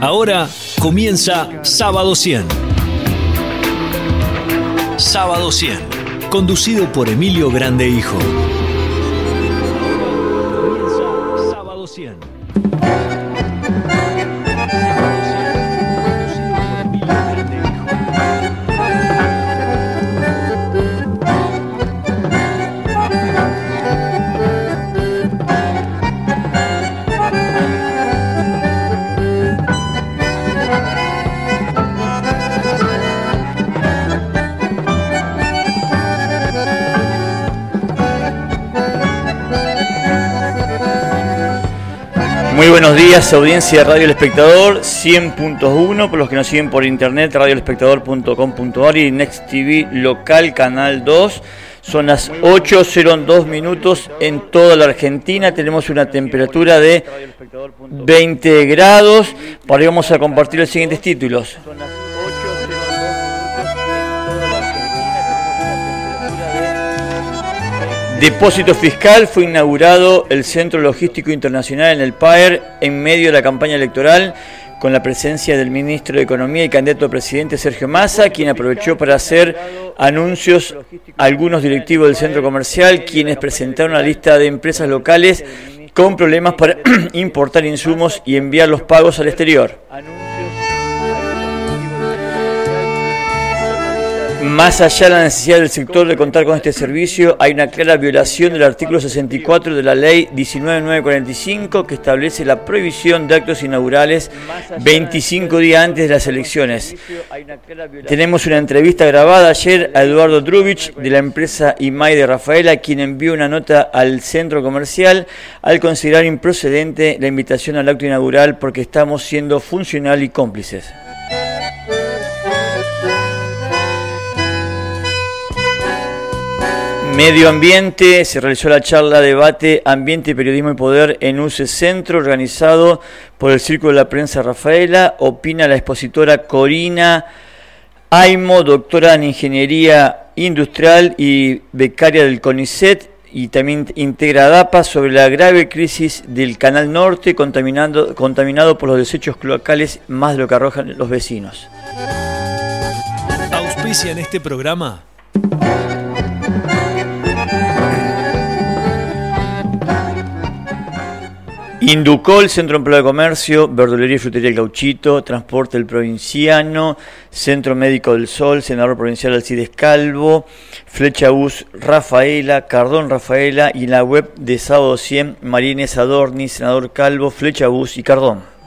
Ahora comienza Sábado 100. Sábado 100, conducido por Emilio Grande Hijo. Comienza Sábado 100. Muy buenos días, audiencia de Radio El Espectador 100.1, por los que nos siguen por internet, radioelespectador.com.ar y Next TV local, canal 2. Son las 8.02 minutos en toda la Argentina. Tenemos una temperatura de 20 grados. Para hoy vamos a compartir los siguientes títulos. Depósito Fiscal fue inaugurado el Centro Logístico Internacional en el PAER en medio de la campaña electoral con la presencia del ministro de Economía y candidato a presidente Sergio Massa, quien aprovechó para hacer anuncios a algunos directivos del centro comercial, quienes presentaron una lista de empresas locales con problemas para importar insumos y enviar los pagos al exterior. Más allá de la necesidad del sector de contar con este servicio, hay una clara violación del artículo 64 de la ley 19945 que establece la prohibición de actos inaugurales 25 días antes de las elecciones. Tenemos una entrevista grabada ayer a Eduardo Drubich de la empresa IMAI de Rafaela, quien envió una nota al centro comercial al considerar improcedente la invitación al acto inaugural porque estamos siendo funcional y cómplices. Medio Ambiente, se realizó la charla debate Ambiente, Periodismo y Poder en UCE Centro, organizado por el Círculo de la Prensa Rafaela. Opina la expositora Corina Aimo, doctora en Ingeniería Industrial y becaria del CONICET, y también integra DAPA sobre la grave crisis del Canal Norte contaminado, contaminado por los desechos cloacales más de lo que arrojan los vecinos. Auspicia en este programa. Inducol, Centro Empleo de Comercio, Verdulería y Frutería Gauchito, Transporte El Provinciano, Centro Médico del Sol, Senador Provincial Alcides Calvo, Flecha Bus Rafaela, Cardón Rafaela y la web de Sábado 100, Marínez Adorni, Senador Calvo, Flecha Bus y Cardón.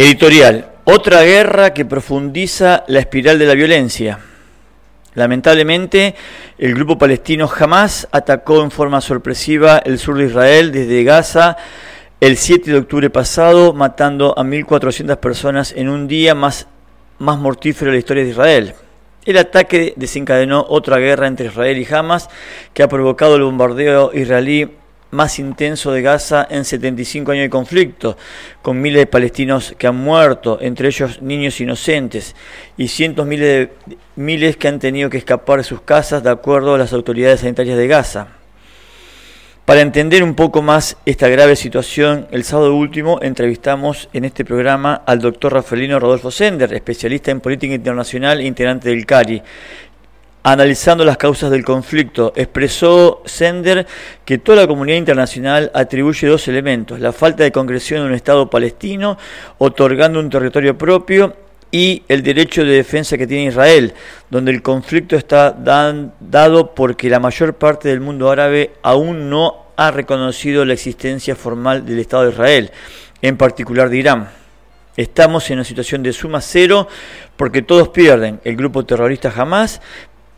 Editorial. Otra guerra que profundiza la espiral de la violencia. Lamentablemente, el grupo palestino Hamas atacó en forma sorpresiva el sur de Israel desde Gaza el 7 de octubre pasado, matando a 1.400 personas en un día más, más mortífero de la historia de Israel. El ataque desencadenó otra guerra entre Israel y Hamas que ha provocado el bombardeo israelí más intenso de Gaza en 75 años de conflicto, con miles de palestinos que han muerto, entre ellos niños inocentes, y cientos miles de miles que han tenido que escapar de sus casas de acuerdo a las autoridades sanitarias de Gaza. Para entender un poco más esta grave situación, el sábado último entrevistamos en este programa al doctor Rafaelino Rodolfo Sender, especialista en política internacional e integrante del CARI, Analizando las causas del conflicto, expresó Sender que toda la comunidad internacional atribuye dos elementos, la falta de concreción de un Estado palestino, otorgando un territorio propio, y el derecho de defensa que tiene Israel, donde el conflicto está dado porque la mayor parte del mundo árabe aún no ha reconocido la existencia formal del Estado de Israel, en particular de Irán. Estamos en una situación de suma cero porque todos pierden. El grupo terrorista Hamas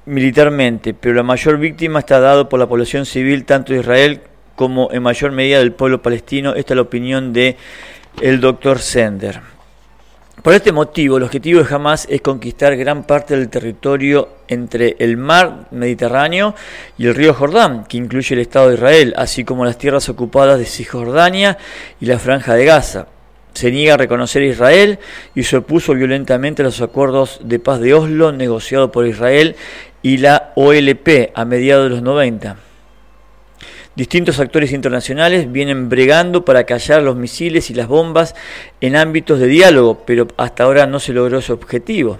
militarmente, pero la mayor víctima está dado por la población civil tanto de Israel como en mayor medida del pueblo palestino. Esta es la opinión de el doctor Sender. Por este motivo, el objetivo de Hamas es conquistar gran parte del territorio entre el mar Mediterráneo y el río Jordán, que incluye el Estado de Israel, así como las tierras ocupadas de Cisjordania y la Franja de Gaza. Se niega a reconocer a Israel y se opuso violentamente a los acuerdos de paz de Oslo negociados por Israel y la OLP a mediados de los 90. Distintos actores internacionales vienen bregando para callar los misiles y las bombas en ámbitos de diálogo, pero hasta ahora no se logró ese objetivo.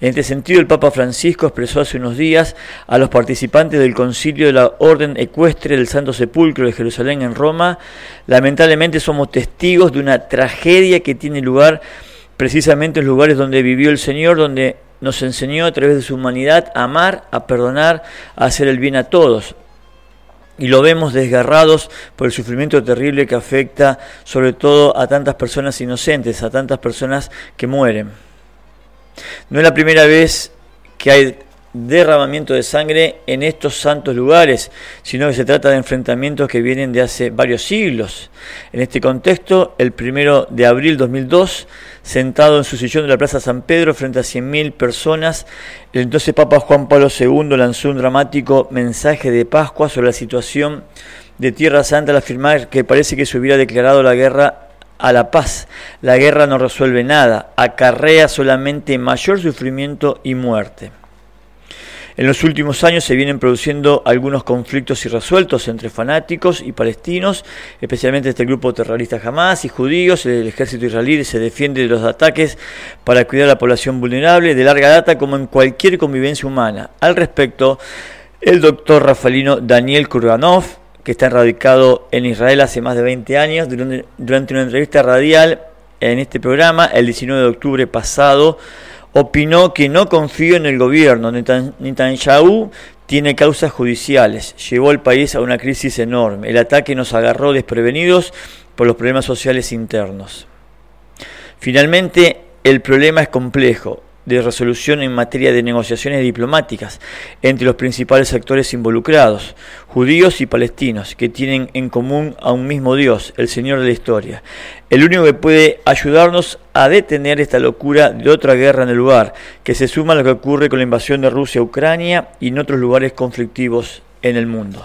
En este sentido, el Papa Francisco expresó hace unos días a los participantes del concilio de la Orden Ecuestre del Santo Sepulcro de Jerusalén en Roma, lamentablemente somos testigos de una tragedia que tiene lugar precisamente en lugares donde vivió el Señor, donde nos enseñó a través de su humanidad a amar, a perdonar, a hacer el bien a todos. Y lo vemos desgarrados por el sufrimiento terrible que afecta sobre todo a tantas personas inocentes, a tantas personas que mueren. No es la primera vez que hay derramamiento de sangre en estos santos lugares, sino que se trata de enfrentamientos que vienen de hace varios siglos. En este contexto, el primero de abril 2002, sentado en su sillón de la Plaza San Pedro frente a 100.000 personas, el entonces Papa Juan Pablo II lanzó un dramático mensaje de Pascua sobre la situación de Tierra Santa al afirmar que parece que se hubiera declarado la guerra a la paz. La guerra no resuelve nada, acarrea solamente mayor sufrimiento y muerte. En los últimos años se vienen produciendo algunos conflictos irresueltos entre fanáticos y palestinos, especialmente este grupo terrorista Hamas y judíos. El ejército israelí se defiende de los ataques para cuidar a la población vulnerable de larga data como en cualquier convivencia humana. Al respecto, el doctor rafaelino Daniel Kurganov, que está radicado en Israel hace más de 20 años, durante una entrevista radial en este programa, el 19 de octubre pasado, opinó que no confío en el gobierno. Netanyahu tiene causas judiciales. Llevó al país a una crisis enorme. El ataque nos agarró desprevenidos por los problemas sociales internos. Finalmente, el problema es complejo de resolución en materia de negociaciones diplomáticas entre los principales actores involucrados, judíos y palestinos, que tienen en común a un mismo Dios, el Señor de la historia. El único que puede ayudarnos a detener esta locura de otra guerra en el lugar, que se suma a lo que ocurre con la invasión de Rusia a Ucrania y en otros lugares conflictivos en el mundo.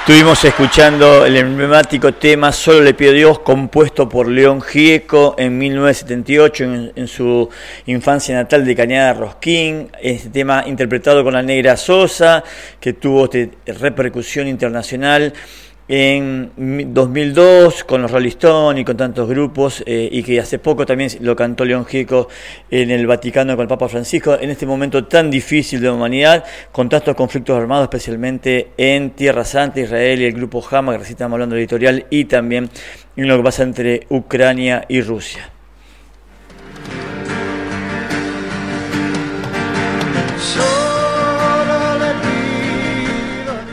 Estuvimos escuchando el emblemático tema Solo le pido Dios, compuesto por León Gieco en 1978 en, su infancia natal de Cañada Rosquín. Este tema interpretado con la Negra Sosa, que tuvo este, repercusión internacional en 2002 con los Rolling y con tantos grupos eh, y que hace poco también lo cantó León Gieco en el Vaticano con el Papa Francisco en este momento tan difícil de la humanidad con tantos conflictos armados especialmente en Tierra Santa, Israel y el grupo Hamas que recién estamos hablando de editorial y también en lo que pasa entre Ucrania y Rusia.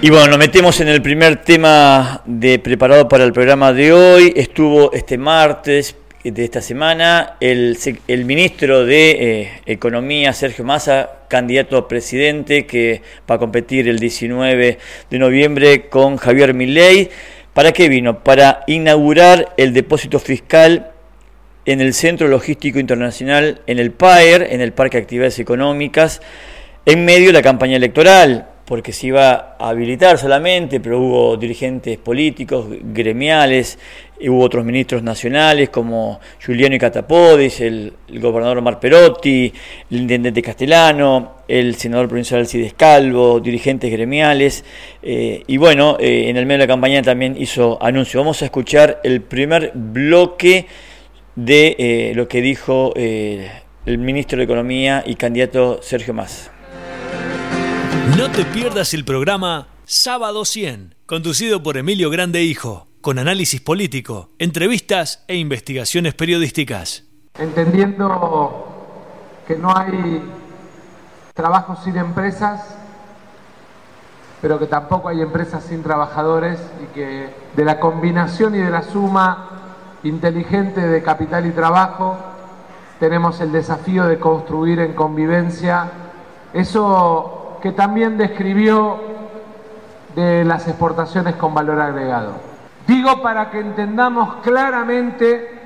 Y bueno, nos metemos en el primer tema de preparado para el programa de hoy. Estuvo este martes de esta semana el, el ministro de eh, Economía, Sergio Massa, candidato a presidente, que va a competir el 19 de noviembre con Javier Milei. ¿Para qué vino? Para inaugurar el depósito fiscal en el Centro Logístico Internacional, en el PAER, en el Parque de Actividades Económicas, en medio de la campaña electoral porque se iba a habilitar solamente, pero hubo dirigentes políticos, gremiales, hubo otros ministros nacionales como Giuliano y Catapodis, el, gobernador Omar Perotti, el intendente Castellano, el senador provincial Alcides Calvo, dirigentes gremiales, eh, y bueno, eh, en el medio de la campaña también hizo anuncio. Vamos a escuchar el primer bloque de eh, lo que dijo el ministro de Economía y candidato Sergio Massa. No te pierdas el programa Sábado 100, conducido por Emilio Grande Hijo, con análisis político, entrevistas e investigaciones periodísticas. Entendiendo que no hay trabajo sin empresas, pero que tampoco hay empresas sin trabajadores y que de la combinación y de la suma inteligente de capital y trabajo tenemos el desafío de construir en convivencia eso que también describió de las exportaciones con valor agregado. Digo para que entendamos claramente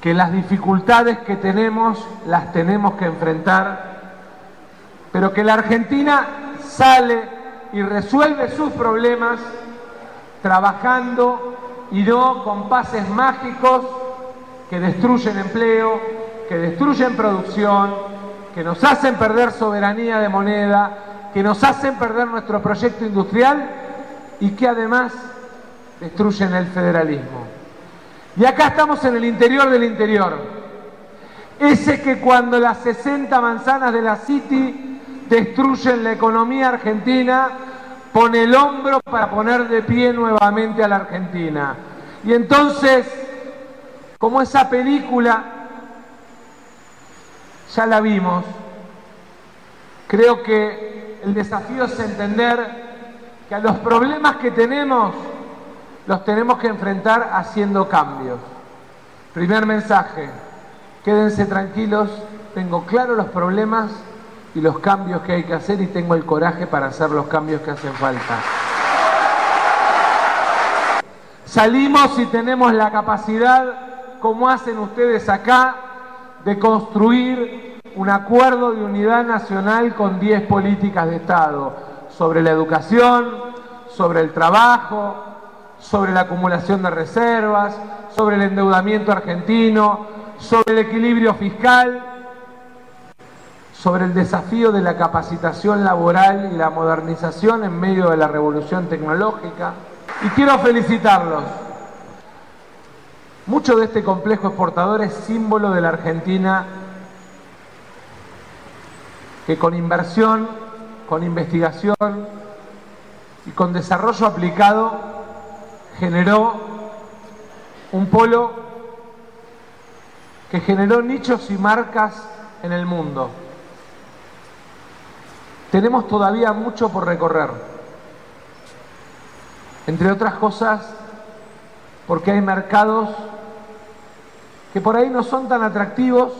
que las dificultades que tenemos las tenemos que enfrentar, pero que la Argentina sale y resuelve sus problemas trabajando y no con pases mágicos que destruyen empleo, que destruyen producción, que nos hacen perder soberanía de moneda, que nos hacen perder nuestro proyecto industrial y que además destruyen el federalismo. Y acá estamos en el interior del interior. Ese que cuando las 60 manzanas de la City destruyen la economía argentina, pone el hombro para poner de pie nuevamente a la Argentina. Y entonces, como esa película ya la vimos. Creo que el desafío es entender que a los problemas que tenemos los tenemos que enfrentar haciendo cambios. Primer mensaje, quédense tranquilos, tengo claro los problemas y los cambios que hay que hacer y tengo el coraje para hacer los cambios que hacen falta. Salimos y tenemos la capacidad, como hacen ustedes acá, de construir un acuerdo de unidad nacional con 10 políticas de Estado sobre la educación, sobre el trabajo, sobre la acumulación de reservas, sobre el endeudamiento argentino, sobre el equilibrio fiscal, sobre el desafío de la capacitación laboral y la modernización en medio de la revolución tecnológica. Y quiero felicitarlos. Mucho de este complejo exportador es símbolo de la Argentina que con inversión, con investigación y con desarrollo aplicado generó un polo que generó nichos y marcas en el mundo. Tenemos todavía mucho por recorrer. Entre otras cosas, porque hay mercados que por ahí no son tan atractivos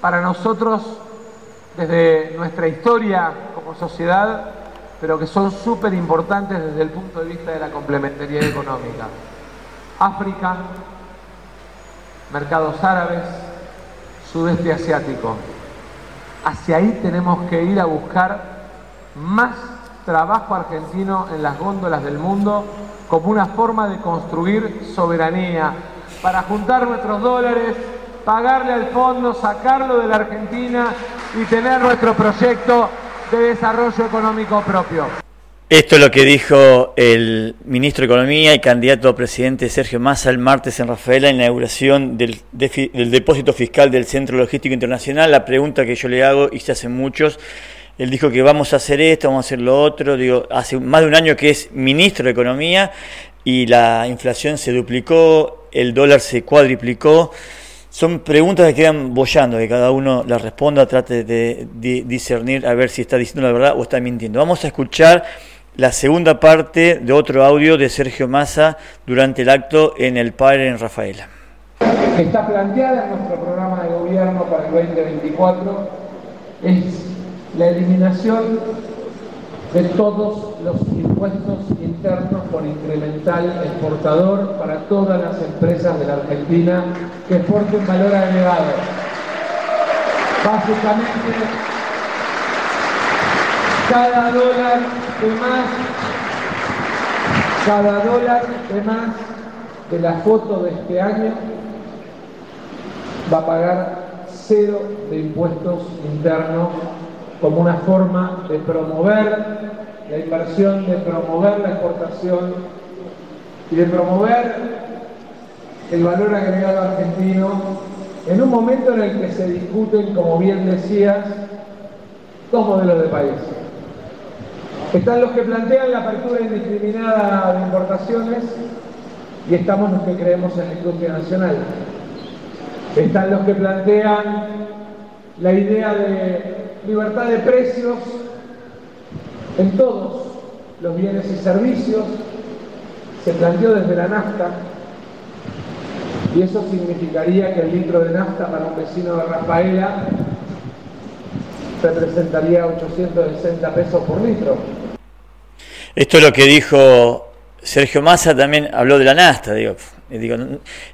para nosotros desde nuestra historia como sociedad, pero que son súper importantes desde el punto de vista de la complementariedad económica. África, mercados árabes, sudeste asiático. Hacia ahí tenemos que ir a buscar más trabajo argentino en las góndolas del mundo como una forma de construir soberanía, para juntar nuestros dólares, pagarle al fondo, sacarlo de la Argentina y tener nuestro proyecto de desarrollo económico propio. Esto es lo que dijo el ministro de Economía y candidato a presidente Sergio Massa el martes en Rafaela en la inauguración del, depósito fiscal del Centro Logístico Internacional. La pregunta que yo le hago, y se hacen muchos, él dijo que vamos a hacer esto, vamos a hacer lo otro. Digo, hace más de un año que es ministro de Economía y la inflación se duplicó, el dólar se cuadriplicó. Son preguntas que quedan bollando, que cada uno las responda, trate de discernir a ver si está diciendo la verdad o está mintiendo. Vamos a escuchar la segunda parte de otro audio de Sergio Massa durante el acto en el Padre en Rafaela. Está planteada en nuestro programa de gobierno para el 2024 es la eliminación de todos los impuestos internos por incremental exportador para todas las empresas de la Argentina que exporten valor agregado. Básicamente, cada dólar de más, cada dólar de más de la foto de este año va a pagar cero de impuestos internos como una forma de promover la inversión, de promover la exportación y de promover el valor agregado argentino en un momento en el que se discuten, como bien decías, dos modelos de país. Están los que plantean la apertura indiscriminada de importaciones y estamos los que creemos en la industria nacional. Están los que plantean la idea de libertad de precios en todos los bienes y servicios. Se planteó desde la nafta y eso significaría que el litro de nafta para un vecino de Rafaela representaría 860 pesos por litro. Esto es lo que dijo Sergio Massa, también habló de la nasta, digo, digo,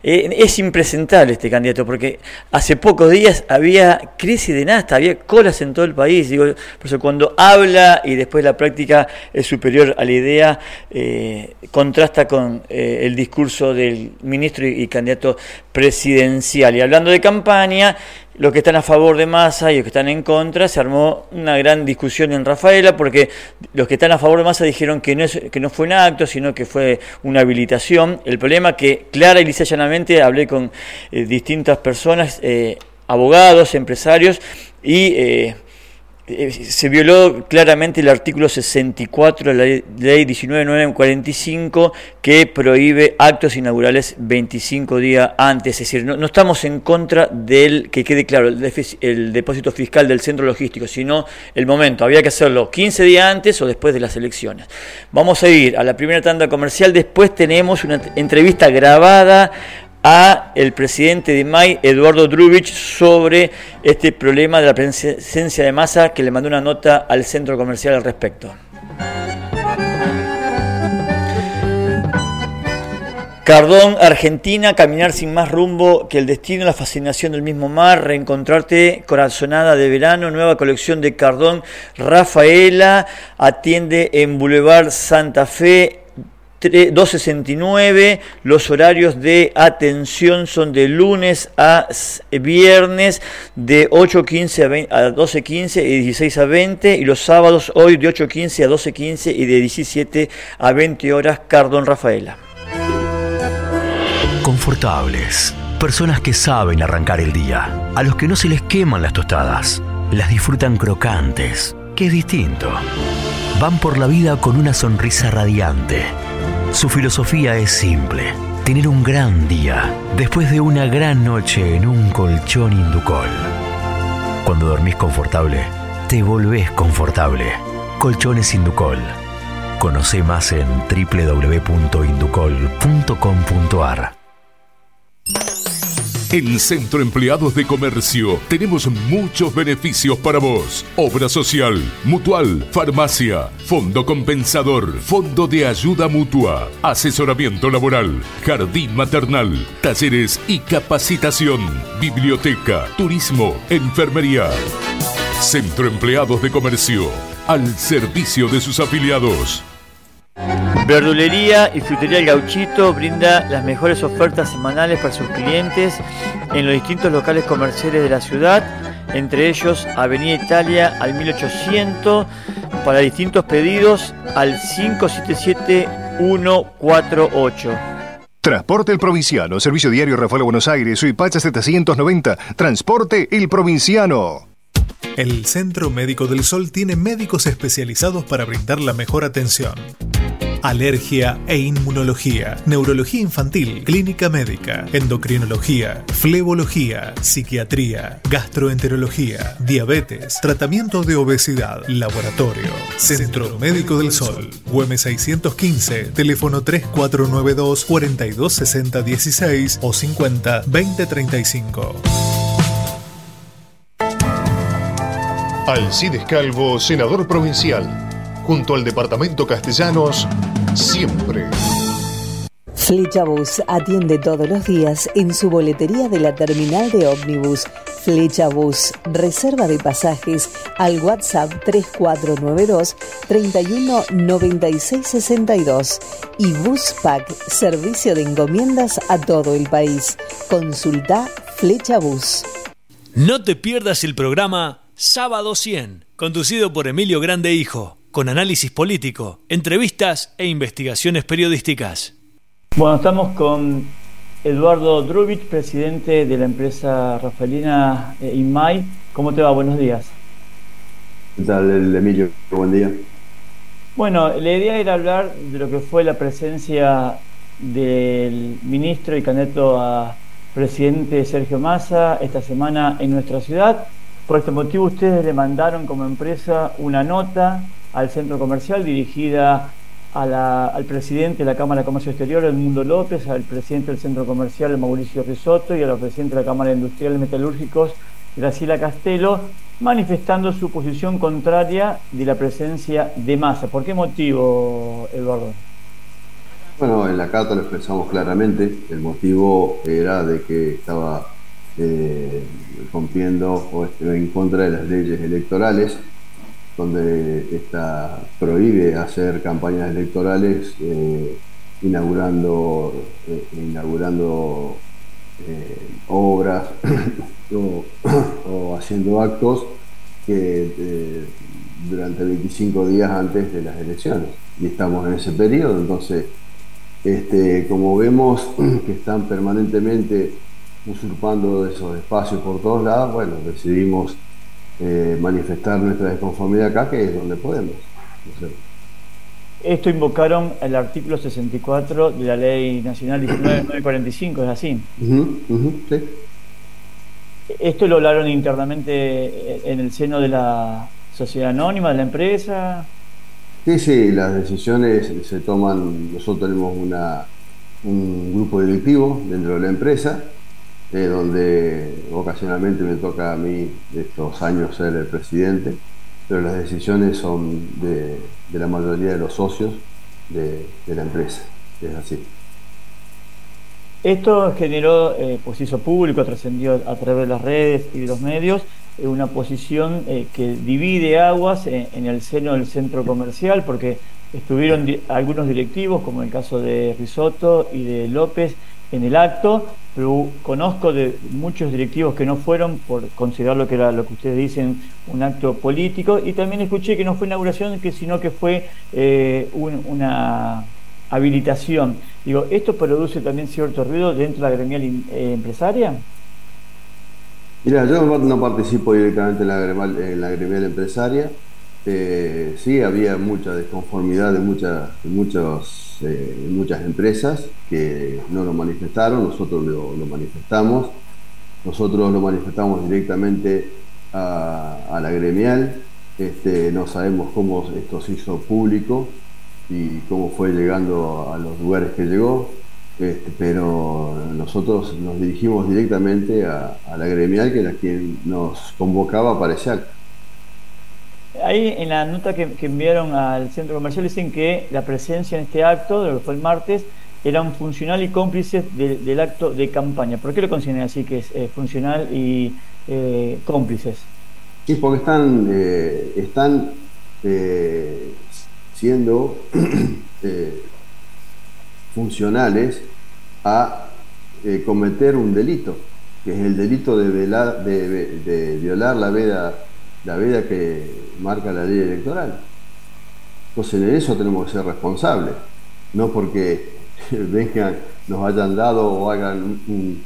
eh, es impresentable este candidato porque hace pocos días había crisis de nasta, había colas en todo el país. Digo, por eso cuando habla y después la práctica es superior a la idea, eh, contrasta con eh, el discurso del ministro y candidato presidencial. Y hablando de campaña, los que están a favor de Massa y los que están en contra, se armó una gran discusión en Rafaela porque los que están a favor de Massa dijeron que no, es, que no fue un acto, sino que fue una habilitación. El problema que clara y llanamente hablé con eh, distintas personas, eh, abogados, empresarios, y eh, se violó claramente el artículo 64 de la ley 19945 que prohíbe actos inaugurales 25 días antes. Es decir, no, estamos en contra del, que quede claro, el, depósito fiscal del centro logístico, sino el momento. Había que hacerlo 15 días antes o después de las elecciones. Vamos a ir a la primera tanda comercial. Después tenemos una entrevista grabada a el presidente de MAI, Eduardo Drubich, sobre este problema de la presencia de masa que le mandó una nota al centro comercial al respecto. Cardón, Argentina, caminar sin más rumbo que el destino, la fascinación del mismo mar, reencontrarte, corazonada de verano, nueva colección de Cardón, Rafaela, atiende en Boulevard Santa Fe, 269. Los horarios de atención son de lunes a viernes de 8.15 a 12.15 y 16 a 20. Y los sábados hoy de 8.15 a 12.15 y de 17 a 20 horas. Cardón Rafaela. Confortables. Personas que saben arrancar el día. A los que no se les queman las tostadas. Las disfrutan crocantes. Que es distinto. Van por la vida con una sonrisa radiante. Su filosofía es simple. Tener un gran día después de una gran noche en un colchón Inducol. Cuando dormís confortable, te volvés confortable. Colchones Inducol. Conoce más en www.inducol.com.ar. En Centro Empleados de Comercio tenemos muchos beneficios para vos. Obra social, mutual, farmacia, fondo compensador, fondo de ayuda mutua, asesoramiento laboral, jardín maternal, talleres y capacitación, biblioteca, turismo, enfermería. Centro Empleados de Comercio, al servicio de sus afiliados. Verdulería y Frutería El Gauchito brinda las mejores ofertas semanales para sus clientes en los distintos locales comerciales de la ciudad, entre ellos Avenida Italia al 1800, para distintos pedidos al 577148. Transporte El Provinciano, Servicio Diario Rafael Buenos Aires, Suipacha 790, Transporte El Provinciano. El Centro Médico del Sol tiene médicos especializados para brindar la mejor atención alergia e inmunología, neurología infantil, clínica médica, endocrinología, flebología, psiquiatría, gastroenterología, diabetes, tratamiento de obesidad, laboratorio, Centro Médico del Sol, UM 615, teléfono 3492 426016 o 50 2035. Alcides Calvo, senador provincial junto al Departamento Castellanos, siempre. Flecha Bus atiende todos los días en su boletería de la terminal de ómnibus. Flecha Bus, reserva de pasajes al WhatsApp 3492 319662 y Buspack, servicio de encomiendas a todo el país. Consulta Flecha Bus. No te pierdas el programa Sábado 100, conducido por Emilio Grande Hijo con análisis político, entrevistas e investigaciones periodísticas. Bueno, estamos con Eduardo Drubich, presidente de la empresa Rafaelina eh, Inmay. ¿Cómo te va? Buenos días. ¿Qué tal, Emilio? Buen día. Bueno, la idea era hablar de lo que fue la presencia del ministro y candidato a presidente Sergio Massa esta semana en nuestra ciudad. Por este motivo ustedes le mandaron como empresa una nota al centro comercial dirigida al presidente de la Cámara de Comercio Exterior, Mundo López, al presidente del centro comercial, Mauricio Risotto, y a la presidenta de la Cámara Industrial Metalúrgicos, Graciela Castelo, manifestando su posición contraria de la presencia de masa. ¿Por qué motivo, Eduardo? Bueno, en la carta lo expresamos claramente. El motivo era de que estaba eh, rompiendo o en contra de las leyes electorales donde esta, prohíbe hacer campañas electorales eh, inaugurando, eh, inaugurando eh, obras o, haciendo actos que durante 25 días antes de las elecciones. Y estamos en ese periodo, entonces, este, como vemos que están permanentemente usurpando esos espacios por todos lados, bueno, decidimos eh, manifestar nuestra desconformidad acá, que es donde podemos. Esto invocaron el artículo 64 de la Ley Nacional 19945, ¿es así? sí. ¿Esto lo hablaron internamente en el seno de la sociedad anónima, de la empresa? Sí, sí, las decisiones se toman, nosotros tenemos una, un grupo directivo dentro de la empresa donde ocasionalmente me toca a mí estos años ser el presidente, pero las decisiones son de, la mayoría de los socios de, la empresa, es así. Esto generó, eh, pues hizo público, trascendió a través de las redes y de los medios, eh, una posición eh, que divide aguas en, el seno del centro comercial, porque estuvieron algunos directivos, como el caso de Risotto y de López, en el acto, pero conozco de muchos directivos que no fueron por considerar lo que era lo que ustedes dicen un acto político. Y también escuché que no fue inauguración sino que fue eh, una habilitación. Digo esto produce también cierto ruido dentro de la gremial eh, empresaria mira yo no participo directamente en la gremial empresaria eh, sí había mucha desconformidad de muchas muchos muchas empresas que no lo manifestaron, nosotros lo, manifestamos, nosotros lo manifestamos directamente a, la gremial, este, no sabemos cómo esto se hizo público y cómo fue llegando a los lugares que llegó, este, pero nosotros nos dirigimos directamente a, la gremial, que era quien nos convocaba para ese acto. Ahí en la nota que, enviaron al centro comercial dicen que la presencia en este acto, de lo que fue el martes, eran funcional y cómplices del acto de campaña. ¿Por qué lo consideran así que es eh, funcional y eh, cómplices? Sí, porque están, eh, están siendo funcionales a cometer un delito, que es el delito de, de, violar la veda, la veda que marca la ley electoral. Entonces en eso tenemos que ser responsables, no porque vengan, nos hayan dado o hagan un,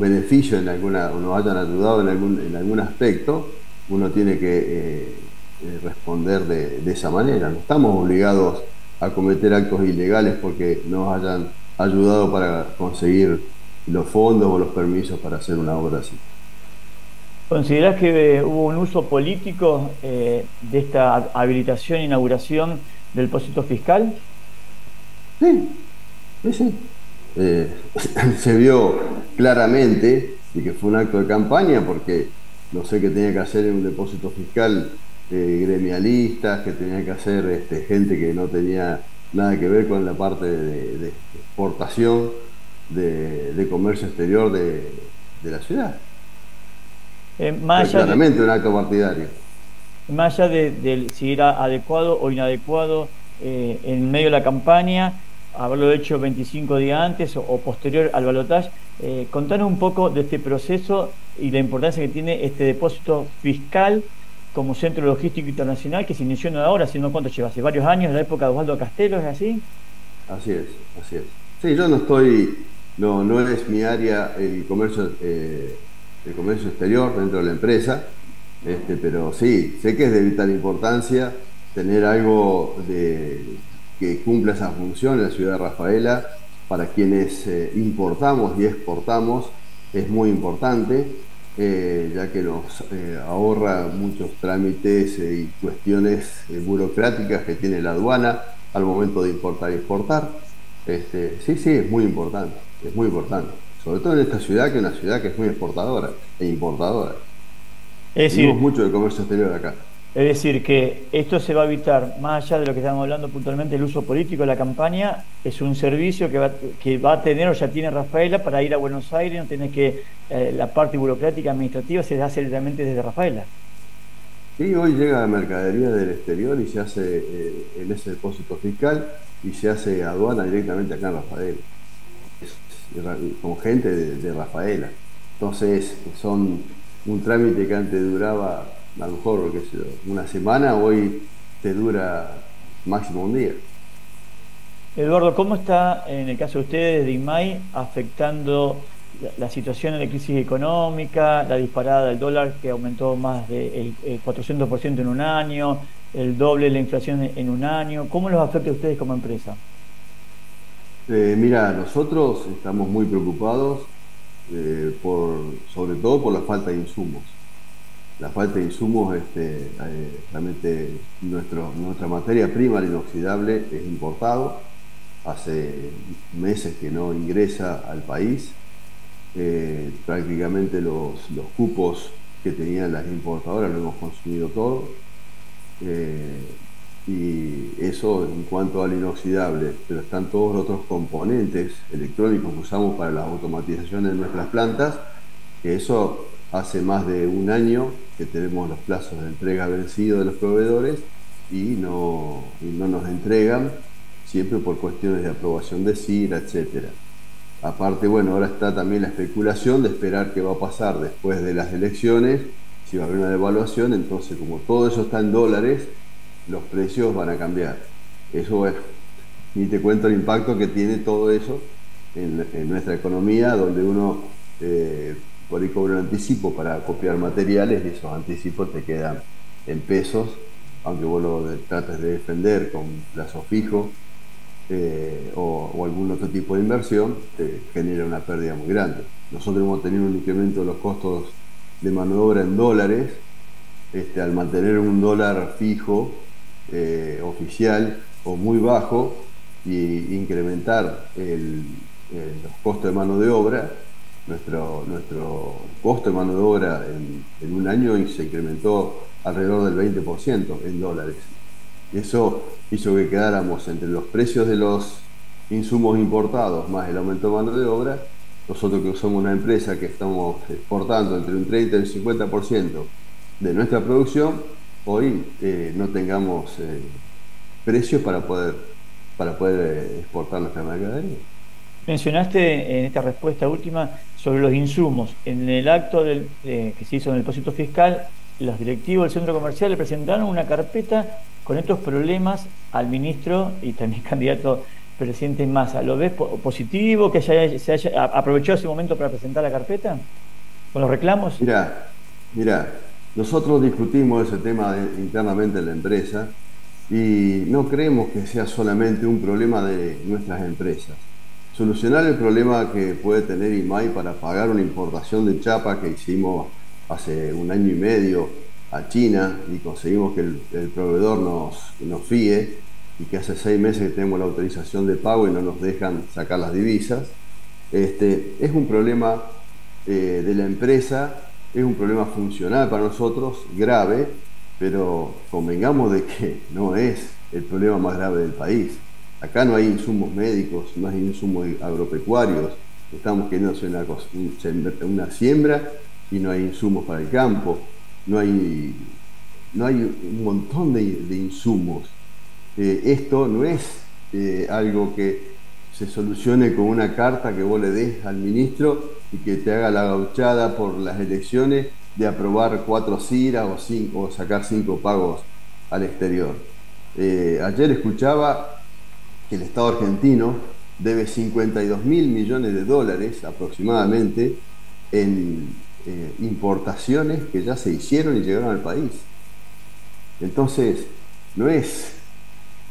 beneficio en alguna, o nos hayan ayudado en algún, en algún aspecto, uno tiene que eh, eh, responder de, esa manera. No estamos obligados a cometer actos ilegales porque nos hayan ayudado para conseguir los fondos o los permisos para hacer una obra así. ¿Considerás que eh, hubo un uso político de esta habilitación e inauguración del depósito fiscal? Sí, sí, sí. Eh, se vio claramente de que fue un acto de campaña porque no sé qué tenía que hacer en un depósito fiscal eh, gremialistas, que tenía que hacer este, gente que no tenía nada que ver con la parte de, exportación de, comercio exterior de, la ciudad. Eh, claramente un acto partidario. Más allá de, si era adecuado o inadecuado en medio de la campaña, haberlo hecho 25 días antes o, posterior al balotaje. Eh, contanos un poco de este proceso y la importancia que tiene este depósito fiscal como centro logístico internacional que se inició no ahora, sino cuánto lleva, hace varios años, en la época de Osvaldo Castelo, ¿es así? Así es, así es. Sí, yo no estoy, no, no es mi área el comercio, eh, el comercio exterior dentro de la empresa, este, pero sí, sé que es de vital importancia tener algo de, que cumpla esa función en la ciudad de Rafaela. Para quienes eh, importamos y exportamos es muy importante, eh, ya que nos eh, ahorra muchos trámites y cuestiones burocráticas que tiene la aduana al momento de importar y exportar. Este, sí, sí, es muy importante, es muy importante. Sobre todo en esta ciudad, que es una ciudad que es muy exportadora e importadora. Es decir, mucho de comercio exterior acá. Es decir, que esto se va a evitar, más allá de lo que estamos hablando puntualmente, el uso político de la campaña, es un servicio que va, que va a tener o ya tiene Rafaela para ir a Buenos Aires, no tiene que, eh, la parte burocrática administrativa se hace directamente desde Rafaela. Sí, hoy llega la mercadería del exterior y se hace eh, en ese depósito fiscal y se hace aduana directamente acá en Rafaela, con gente de, Rafaela. Entonces, son un trámite que antes duraba a lo mejor una semana, hoy te dura máximo un día. Eduardo, ¿cómo está en el caso de ustedes de IMAI afectando la, situación de crisis económica, la disparada del dólar que aumentó más del de 400% en un año, el doble de la inflación en un año? ¿Cómo los afecta a ustedes como empresa? Eh, mira, nosotros estamos muy preocupados, eh, por, sobre todo por la falta de insumos la falta de insumos, este, eh, realmente nuestro, nuestra materia prima, el inoxidable, es importado. Hace meses que no ingresa al país. Prácticamente los, los, cupos que tenían las importadoras lo hemos consumido todo. Y eso en cuanto al inoxidable, pero están todos los otros componentes electrónicos que usamos para la automatización de nuestras plantas, eso hace más de un año que tenemos los plazos de entrega vencidos de los proveedores y no, no nos entregan, siempre por cuestiones de aprobación de CIRA, etcétera. Aparte, bueno, ahora está también la especulación de esperar qué va a pasar después de las elecciones, si va a haber una devaluación, entonces como todo eso está en dólares, los precios van a cambiar. Eso, bueno, ni te cuento el impacto que tiene todo eso en, nuestra economía, donde uno eh, por ahí cobra un anticipo para copiar materiales y esos anticipos te quedan en pesos, aunque vos lo trates de defender con plazo fijo eh, o, o, algún otro tipo de inversión, te genera una pérdida muy grande. Nosotros hemos tenido un incremento de los costos de mano de obra en dólares, este, al mantener un dólar fijo eh, oficial o muy bajo y incrementar el, los costos de mano de obra, nuestro, nuestro costo de mano de obra en, un año se incrementó alrededor del 20% en dólares. Eso hizo que quedáramos entre los precios de los insumos importados más el aumento de mano de obra. Nosotros que somos una empresa que estamos exportando entre un 30 y un 50% de nuestra producción, hoy eh, no tengamos eh, precios para poder, para poder eh, exportar nuestra mercadería. Mencionaste en esta respuesta última sobre los insumos. En el acto del, que se hizo en el depósito fiscal, los directivos del centro comercial le presentaron una carpeta con estos problemas al ministro y también candidato presidente Massa. ¿Lo ves positivo que se haya aprovechado ese momento para presentar la carpeta con los reclamos? Mira, mira, nosotros discutimos ese tema internamente en la empresa y no creemos que sea solamente un problema de nuestras empresas. Solucionar el problema que puede tener IMAI para pagar una importación de chapa que hicimos hace un año y medio a China y conseguimos que el, proveedor nos, nos fíe y que hace seis meses que tenemos la autorización de pago y no nos dejan sacar las divisas. Este, es un problema eh, de la empresa es un problema funcional para nosotros, grave, pero convengamos de que no es el problema más grave del país. Acá no hay insumos médicos, no hay insumos agropecuarios, estamos queriendo hacer una, una siembra y no hay insumos para el campo, no hay, no hay un montón de, insumos. Eh, esto no es eh, algo que se solucione con una carta que vos le des al ministro y que te haga la gauchada por las elecciones de aprobar cuatro CIRA o, cinco, o sacar cinco pagos al exterior. Eh, ayer escuchaba que el Estado argentino debe 52 mil millones de dólares aproximadamente en eh, importaciones que ya se hicieron y llegaron al país. Entonces, no es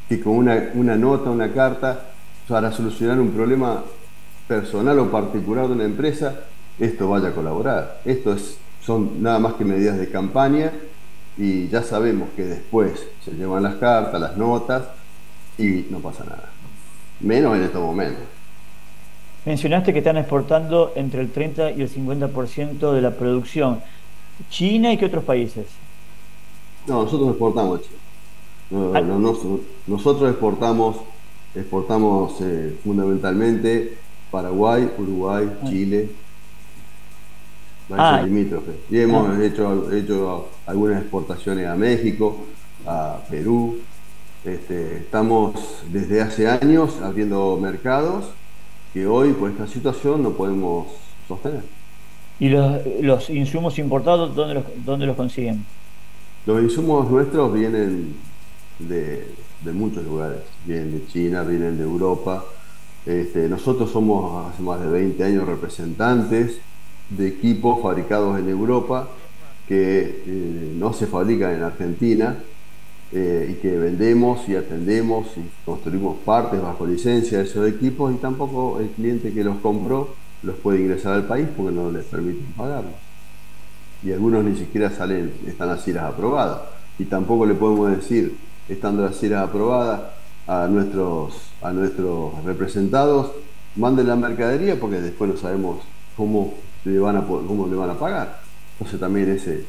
que con una, una nota, una carta, para solucionar un problema personal o particular de una empresa, esto vaya a colaborar. Esto es, son nada más que medidas de campaña y ya sabemos que después se llevan las cartas, las notas y no pasa nada. Menos en estos momentos. Mencionaste que están exportando entre el 30 y el 50% de la producción. ¿China y qué otros países? No, nosotros exportamos China. Ah. nosotros exportamos exportamos eh, fundamentalmente Paraguay, Uruguay, ah. Chile, países limítrofes. Y hemos ah. hecho, hecho algunas exportaciones a México, a Perú. Este, estamos desde hace años abriendo mercados que hoy por esta situación no podemos sostener. ¿Y los, los insumos importados dónde los, dónde los consiguen? Los insumos nuestros vienen de, de muchos lugares. Vienen de China, vienen de Europa. Este, nosotros somos hace más de 20 años representantes de equipos fabricados en Europa que eh, no se fabrican en Argentina eh, y que vendemos y atendemos y construimos partes bajo licencia de esos equipos y tampoco el cliente que los compró los puede ingresar al país porque no les permiten pagarlos. Y algunos ni siquiera salen, están las aprobadas. Y tampoco le podemos decir estando la CIRA aprobada, a nuestros, a nuestros representados, manden la mercadería porque después no sabemos cómo le van a, cómo le van a pagar. Entonces también ese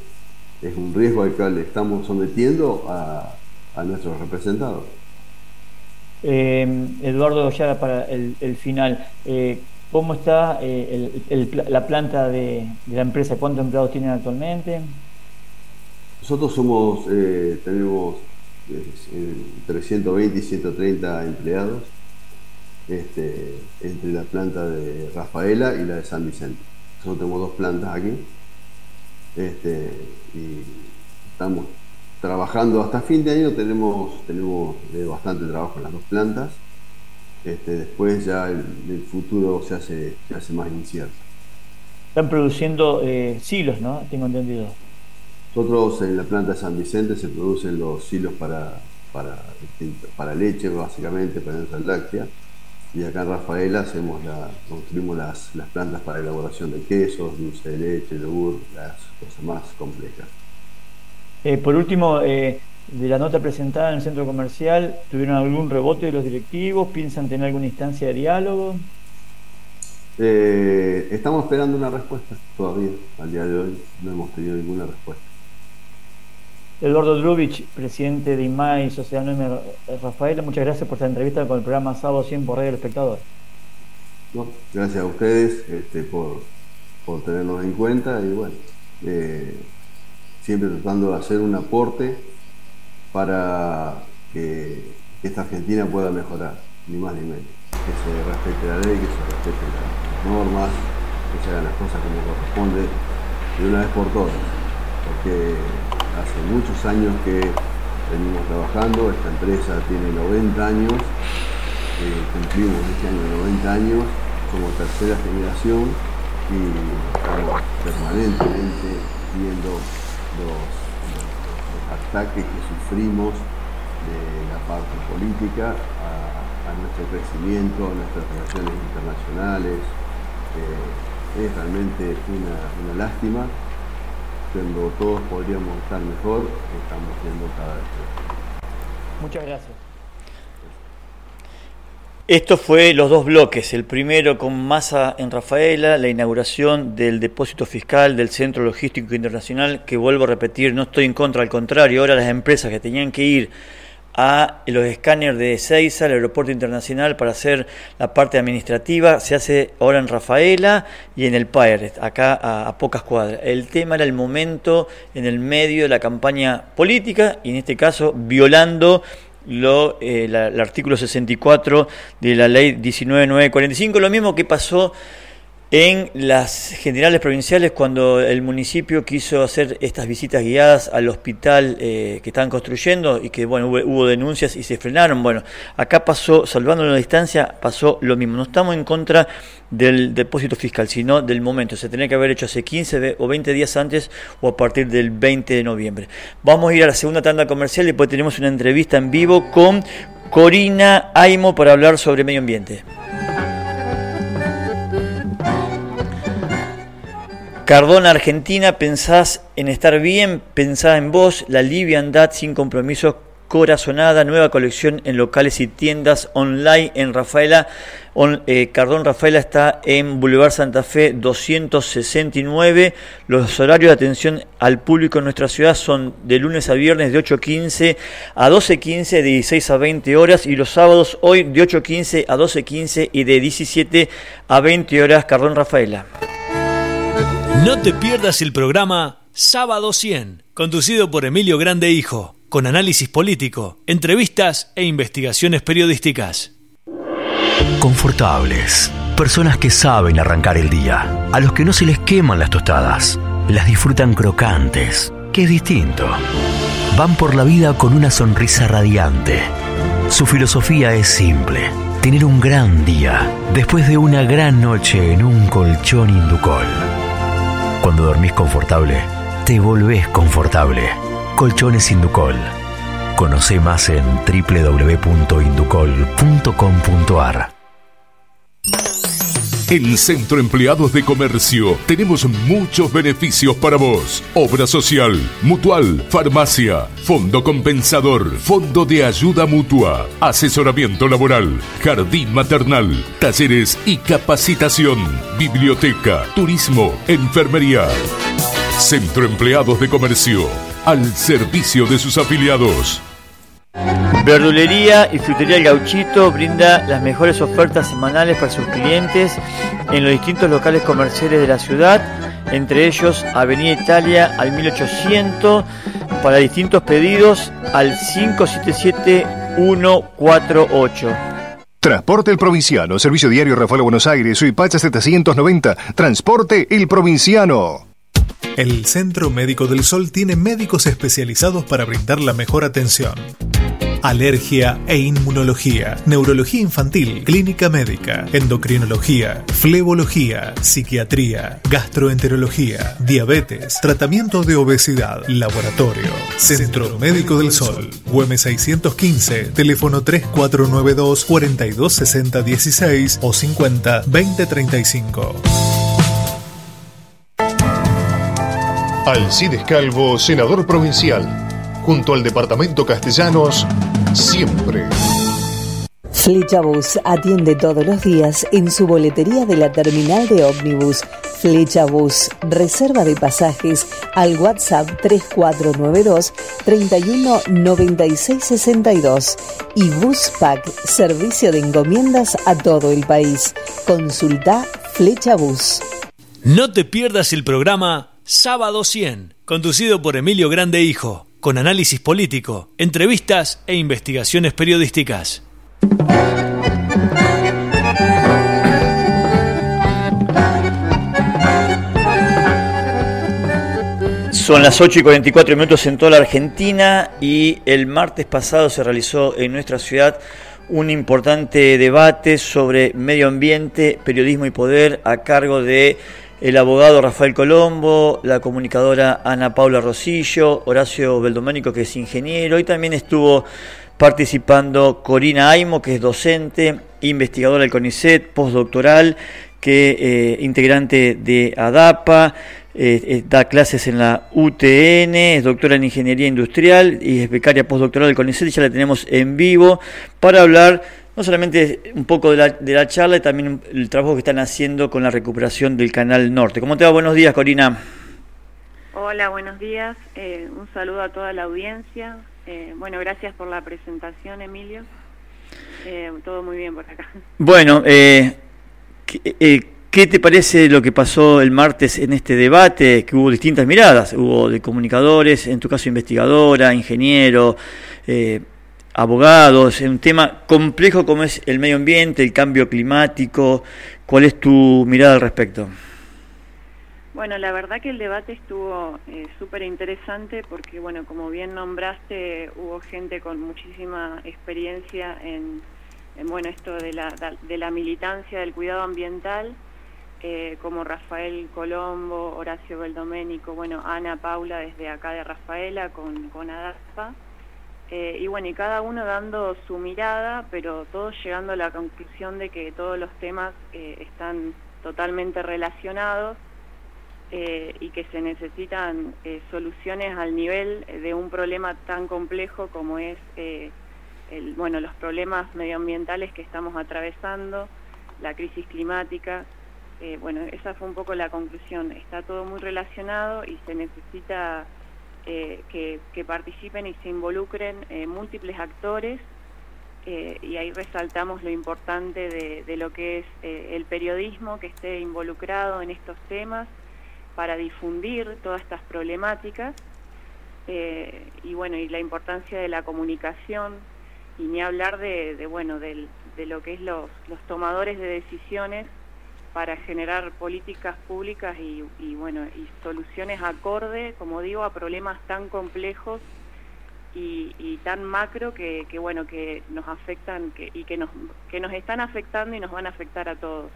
es un riesgo al que le estamos sometiendo a, a nuestros representados. Eh, Eduardo, ya para el, final, eh, ¿cómo está la planta de, la empresa? ¿Cuántos empleados tienen actualmente? Nosotros somos, tenemos 320 y 130 empleados este, entre la planta de Rafaela y la de San Vicente. Nosotros tenemos dos plantas aquí este, y estamos trabajando hasta fin de año, tenemos, tenemos eh, bastante trabajo en las dos plantas. Este, después ya el, futuro se hace, se hace más incierto. Están produciendo eh, silos, ¿no? Tengo entendido. Nosotros en la planta de San Vicente se producen los silos para, para, para leche, básicamente, para nuestra láctea y acá en Rafaela hacemos la, construimos las, las plantas para elaboración de quesos, dulce de leche, yogur, las cosas más complejas. Eh, por último, eh, de la nota presentada en el centro comercial, ¿tuvieron algún rebote de los directivos? ¿Piensan tener alguna instancia de diálogo? Eh, estamos esperando una respuesta todavía. Al día de hoy no hemos tenido ninguna respuesta. Eduardo Drubich, presidente de IMAI, Sociedad Anónima Rafaela, muchas gracias por esta entrevista con el programa Sábado 100 por Radio El Espectador. gracias a ustedes este, por, tenernos en cuenta y bueno, eh, siempre tratando de hacer un aporte para que esta Argentina pueda mejorar, ni más ni menos. Que se respete la ley, que se respeten las normas, que se hagan las cosas como corresponde de una vez por todas. Porque hace muchos años que venimos trabajando, esta empresa tiene 90 años, eh, cumplimos este año 90 años, somos tercera generación y estamos permanentemente viendo los, ataques que sufrimos de la parte política a, nuestro crecimiento, a nuestras relaciones internacionales. Eh, es realmente una lástima cuando todos podríamos estar mejor, estamos viendo cada vez peor. Muchas gracias. Esto fue los dos bloques, el primero con masa en Rafaela, la inauguración del depósito fiscal del Centro Logístico Internacional, que vuelvo a repetir, no estoy en contra, al contrario, ahora las empresas que tenían que ir a los escáneres de Ezeiza, el aeropuerto internacional, para hacer la parte administrativa. Se hace ahora en Rafaela y en el Pirate, acá a, pocas cuadras. El tema era el momento en el medio de la campaña política y en este caso violando lo, eh, el artículo 64 de la ley 19945, lo mismo que pasó en las generales provinciales cuando el municipio quiso hacer estas visitas guiadas al hospital eh, que estaban construyendo y que bueno hubo, denuncias y se frenaron. Bueno acá pasó salvando la distancia pasó lo mismo. No estamos en contra del depósito fiscal sino del momento. Se tenía que haber hecho hace 15 o 20 días antes o a partir del 20 de noviembre. Vamos a ir a la segunda tanda comercial y después tenemos una entrevista en vivo con Corina Aimo para hablar sobre medio ambiente Cardona Argentina, pensás en estar bien, pensá en vos, la liviandad sin compromisos, corazonada, nueva colección en locales y tiendas online en Rafaela. Eh, Cardón Rafaela está en Boulevard Santa Fe 269. Los horarios de atención al público en nuestra ciudad son de lunes a viernes de 8.15 a 12.15, de 16 a 20 horas y los sábados hoy de 8.15 a 12.15 y de 17 a 20 horas. Cardón Rafaela. No te pierdas el programa Sábado 100, conducido por Emilio Grande Hijo, con análisis político, entrevistas e investigaciones periodísticas. Confortables, personas que saben arrancar el día, a los que no se les queman las tostadas, las disfrutan crocantes, que es distinto. Van por la vida con una sonrisa radiante. Su filosofía es simple, tener un gran día después de una gran noche en un colchón Inducol. Cuando dormís confortable, te volvés confortable. Colchones Inducol. Conoce más en www.inducol.com.ar. En Centro Empleados de Comercio tenemos muchos beneficios para vos. Obra social, mutual, farmacia, fondo compensador, fondo de ayuda mutua, asesoramiento laboral, jardín maternal, talleres y capacitación, biblioteca, turismo, enfermería. Centro Empleados de Comercio, al servicio de sus afiliados. Verdulería y Frutería El Gauchito brinda las mejores ofertas semanales para sus clientes en los distintos locales comerciales de la ciudad, entre ellos Avenida Italia al 1800, para distintos pedidos al 577148. Transporte El Provinciano, Servicio Diario Rafael Buenos Aires, Suipacha 790, Transporte El Provinciano. El Centro Médico del Sol tiene médicos especializados para brindar la mejor atención alergia e inmunología, neurología infantil, clínica médica, endocrinología, flebología, psiquiatría, gastroenterología, diabetes, tratamiento de obesidad, laboratorio, Centro Médico del Sol, UM 615, teléfono 3492 426016 o 50 2035. Alcides Calvo, senador provincial junto al Departamento Castellanos, siempre. Flecha Bus atiende todos los días en su boletería de la terminal de ómnibus. Flecha Bus, reserva de pasajes al WhatsApp 3492 31 y Buspack, servicio de encomiendas a todo el país. Consulta Flecha Bus. No te pierdas el programa Sábado 100, conducido por Emilio Grande Hijo con análisis político, entrevistas e investigaciones periodísticas. Son las 8 y 44 minutos en toda la Argentina y el martes pasado se realizó en nuestra ciudad un importante debate sobre medio ambiente, periodismo y poder a cargo de el abogado Rafael Colombo, la comunicadora Ana Paula Rosillo, Horacio Beldoménico, que es ingeniero, y también estuvo participando Corina Aimo, que es docente, investigadora del CONICET, postdoctoral, que eh, integrante de ADAPA, eh, eh, da clases en la UTN, es doctora en Ingeniería Industrial y es becaria postdoctoral del CONICET, y ya la tenemos en vivo para hablar no solamente un poco de la, de la charla, y también el trabajo que están haciendo con la recuperación del Canal Norte. ¿Cómo te va? Buenos días, Corina. Hola, buenos días. Eh, un saludo a toda la audiencia. Eh, bueno, gracias por la presentación, Emilio. Eh, todo muy bien por acá. Bueno, ¿qué, ¿qué te parece lo que pasó el martes en este debate? Que hubo distintas miradas, hubo de comunicadores, en tu caso investigadora, ingeniero, abogados, en un tema complejo como es el medio ambiente, el cambio climático. ¿Cuál es tu mirada al respecto? Bueno, la verdad que el debate estuvo eh, súper interesante porque, bueno, como bien nombraste, hubo gente con muchísima experiencia en, bueno, esto de la, de la militancia del cuidado ambiental, eh, como Rafael Colombo, Horacio Beldoménico, bueno, Ana Paula desde acá de Rafaela con, con ADASPA. Eh, y bueno, y cada uno dando su mirada, pero todos llegando a la conclusión de que todos los temas eh, están totalmente relacionados eh, y que se necesitan soluciones al nivel de un problema tan complejo como es el, bueno, los problemas medioambientales que estamos atravesando, la crisis climática. bueno, esa fue un poco la conclusión. Está todo muy relacionado y se necesita eh, que, participen y se involucren eh, múltiples actores eh, y ahí resaltamos lo importante de, lo que es el periodismo que esté involucrado en estos temas para difundir todas estas problemáticas y bueno y la importancia de la comunicación y ni hablar de, bueno de lo que es los, los tomadores de decisiones para generar políticas públicas y, bueno y soluciones acorde, como digo, a problemas tan complejos y, tan macro que, bueno que nos afectan y que nos que nos están afectando y nos van a afectar a todos.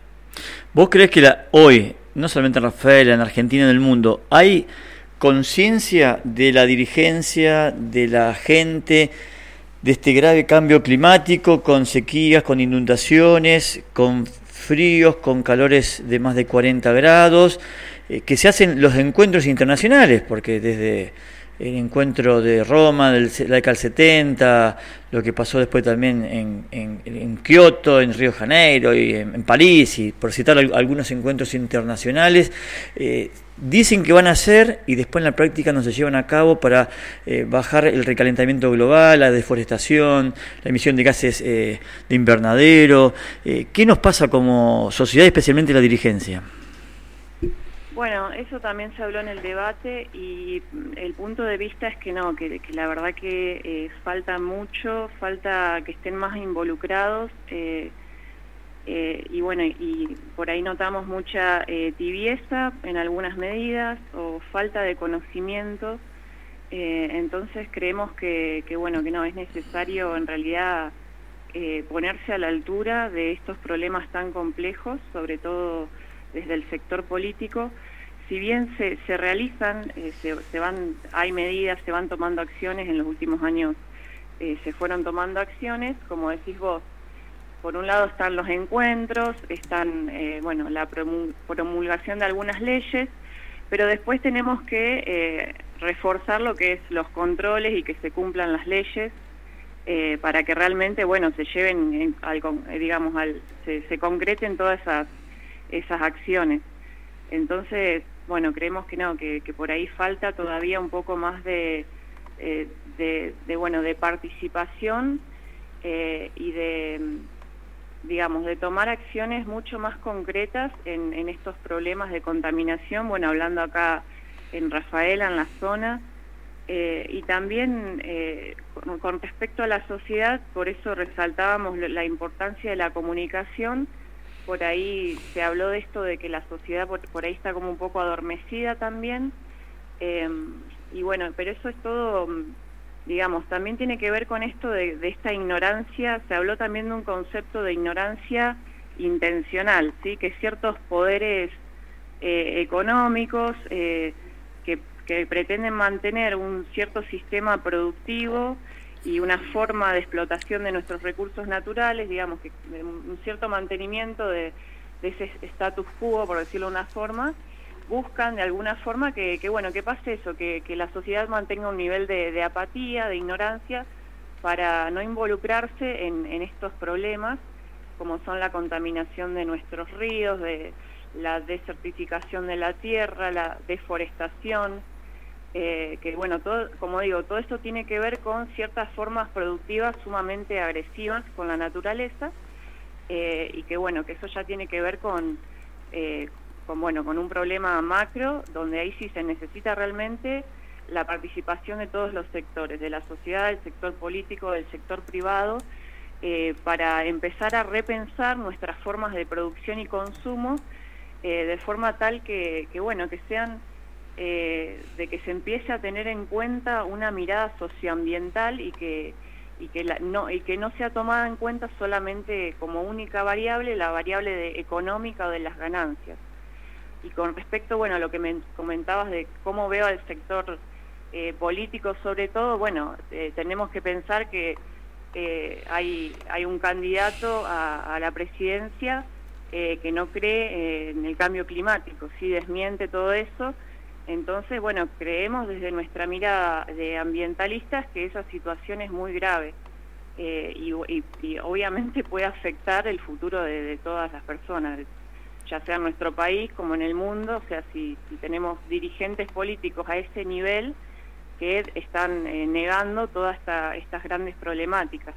¿Vos crees que la, hoy, no solamente en Rafael, en Argentina, en el mundo, hay conciencia de la dirigencia, de la gente, de este grave cambio climático, con sequías, con inundaciones, con fríos, con calores de más de 40 grados, eh, que se hacen los encuentros internacionales, porque desde el encuentro de Roma, del, la década del 70, lo que pasó después también en, en, Kioto, en Río Janeiro y en, París, y por citar algunos encuentros internacionales, eh, dicen que van a hacer y después en la práctica no se llevan a cabo para eh, bajar el recalentamiento global, la deforestación, la emisión de gases eh, de invernadero. Eh, ¿Qué nos pasa como sociedad, especialmente la dirigencia? Bueno, eso también se habló en el debate y el punto de vista es que no, que, la verdad que falta mucho, falta que estén más involucrados. Eh, y bueno, y por ahí notamos mucha eh, tibieza en algunas medidas o falta de conocimiento. Eh, entonces creemos que, bueno, que no, es necesario en realidad ponerse a la altura de estos problemas tan complejos, sobre todo desde el sector político. Si bien se, se realizan, se, van, hay medidas, se van tomando acciones, en los últimos años se fueron tomando acciones, como decís vos, por un lado están los encuentros, están, eh, bueno, la promulgación de algunas leyes, pero después tenemos que eh, reforzar lo que es los controles y que se cumplan las leyes eh, para que realmente, bueno, se lleven, al, digamos, al, se, concreten todas esas, esas acciones. Entonces, bueno, creemos que no, que, por ahí falta todavía un poco más de, de, bueno, de participación y de digamos, de tomar acciones mucho más concretas en, estos problemas de contaminación, bueno, hablando acá en Rafaela, en la zona, eh, y también eh, con, respecto a la sociedad, por eso resaltábamos la importancia de la comunicación, por ahí se habló de esto de que la sociedad por, ahí está como un poco adormecida también, eh, y bueno, pero eso es todo digamos, también tiene que ver con esto de, esta ignorancia, se habló también de un concepto de ignorancia intencional, ¿sí? que ciertos poderes eh, económicos eh, que, pretenden mantener un cierto sistema productivo y una forma de explotación de nuestros recursos naturales, digamos, que un cierto mantenimiento de, de ese status quo, por decirlo de una forma, buscan de alguna forma que, bueno, que pase eso, que, la sociedad mantenga un nivel de, apatía, de ignorancia, para no involucrarse en, estos problemas, como son la contaminación de nuestros ríos, de la desertificación de la tierra, la deforestación, eh, que bueno, todo, como digo, todo esto tiene que ver con ciertas formas productivas sumamente agresivas con la naturaleza, eh, y que bueno, que eso ya tiene que ver con, eh, con, bueno, con un problema macro, donde ahí sí se necesita realmente la participación de todos los sectores, de la sociedad, del sector político, del sector privado, eh, para empezar a repensar nuestras formas de producción y consumo eh, de forma tal que, bueno, que sean, eh, de que se empiece a tener en cuenta una mirada socioambiental y que, y que, no, y que no sea tomada en cuenta solamente como única variable la variable económica o de las ganancias. Y con respecto, bueno, a lo que me comentabas de cómo veo al sector eh, político sobre todo, bueno, eh, tenemos que pensar que eh, hay, hay un candidato a, la presidencia que no cree en el cambio climático, sí desmiente todo eso. Entonces, bueno, creemos desde nuestra mirada de ambientalistas que esa situación es muy grave y, obviamente puede afectar el futuro de, de todas las personas, ya sea en nuestro país como en el mundo, o sea, si, tenemos dirigentes políticos a ese nivel que están eh, negando todas estas grandes problemáticas.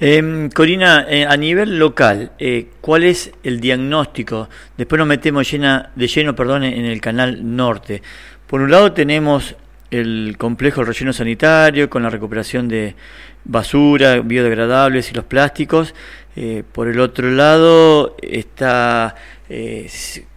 Em, Corina, eh, a nivel local, eh, ¿cuál es el diagnóstico? Después nos metemos llena, de lleno perdón, en el canal norte. Por un lado tenemos el complejo relleno sanitario con la recuperación de basura, biodegradables y los plásticos. Eh, por el otro lado está eh,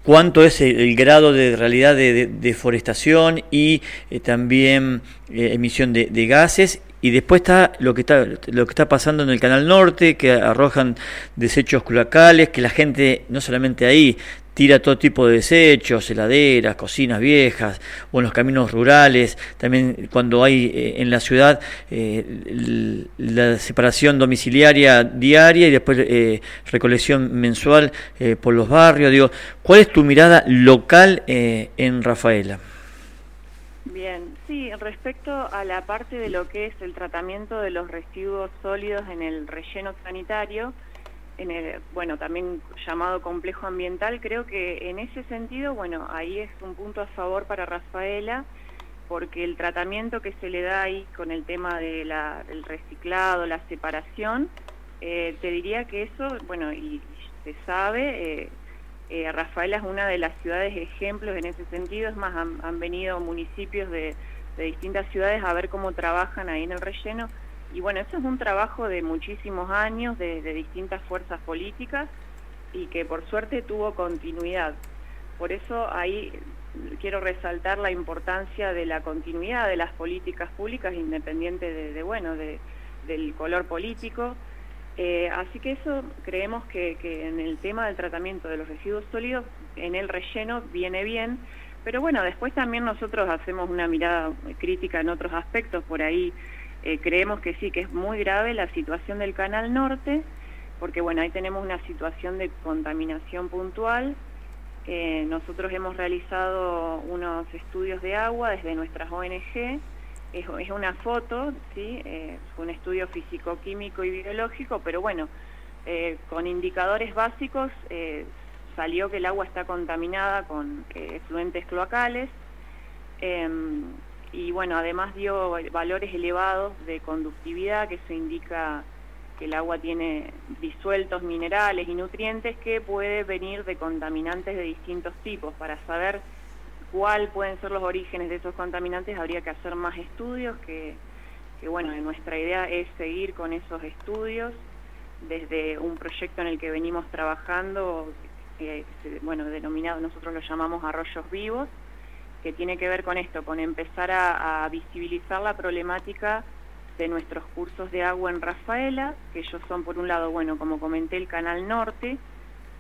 cuánto es el, grado de realidad de, deforestación y eh, también emisión de, de, gases. Y después está lo que está lo que está pasando en el Canal Norte, que arrojan desechos cloacales, que la gente no solamente ahí tira todo tipo de desechos, heladeras, cocinas viejas, o en los caminos rurales, también cuando hay eh, en la ciudad eh, la separación domiciliaria diaria y después eh, recolección mensual por los barrios. Digo, ¿cuál es tu mirada local en Rafaela? Bien, sí, respecto a la parte de lo que es el tratamiento de los residuos sólidos en el relleno sanitario, en el, bueno, también llamado complejo ambiental, creo que en ese sentido, bueno, ahí es un punto a favor para Rafaela, porque el tratamiento que se le da ahí con el tema de del reciclado, la separación, eh, te diría que eso, bueno, y, se sabe, eh, eh, Rafaela es una de las ciudades ejemplos en ese sentido, es más, han, venido municipios de distintas ciudades a ver cómo trabajan ahí en el relleno, y bueno, eso es un trabajo de muchísimos años, de, distintas fuerzas políticas y que por suerte tuvo continuidad. Por eso ahí quiero resaltar la importancia de la continuidad de las políticas públicas independiente de, bueno, del color político. Eh, así que eso creemos que, que, en el tema del tratamiento de los residuos sólidos, en el relleno viene bien, pero bueno, después también nosotros hacemos una mirada crítica en otros aspectos, por ahí eh, creemos que sí, que es muy grave la situación del Canal Norte, porque bueno, ahí tenemos una situación de contaminación puntual. Eh, nosotros hemos realizado unos estudios de agua desde nuestras ONG, es, una foto, ¿sí? es un estudio físico-químico y biológico, pero bueno, eh, con indicadores básicos salió que el agua está contaminada con efluentes cloacales. Y bueno, además dio valores elevados de conductividad, que eso indica que el agua tiene disueltos minerales y nutrientes que puede venir de contaminantes de distintos tipos. Para saber cuál pueden ser los orígenes de esos contaminantes habría que hacer más estudios, que, bueno, nuestra idea es seguir con esos estudios desde un proyecto en el que venimos trabajando, bueno, denominado, nosotros lo llamamos arroyos vivos, que tiene que ver con esto, con empezar a, visibilizar la problemática de nuestros cursos de agua en Rafaela, que ellos son por un lado, bueno, como comenté, el canal norte,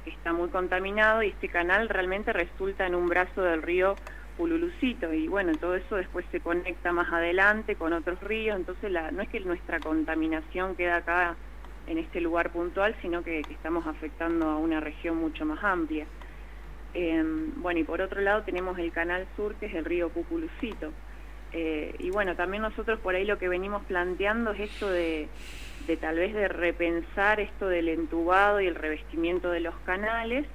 que está muy contaminado y este canal realmente resulta en un brazo del río Ululucito y bueno, todo eso después se conecta más adelante con otros ríos, entonces la, no es que nuestra contaminación queda acá en este lugar puntual, sino que estamos afectando a una región mucho más amplia. Em, bueno, y por otro lado tenemos el canal sur, que es el río Cuculucito. Eh, y bueno, también nosotros por ahí lo que venimos planteando es esto de, tal vez de repensar esto del entubado y el revestimiento de los canales,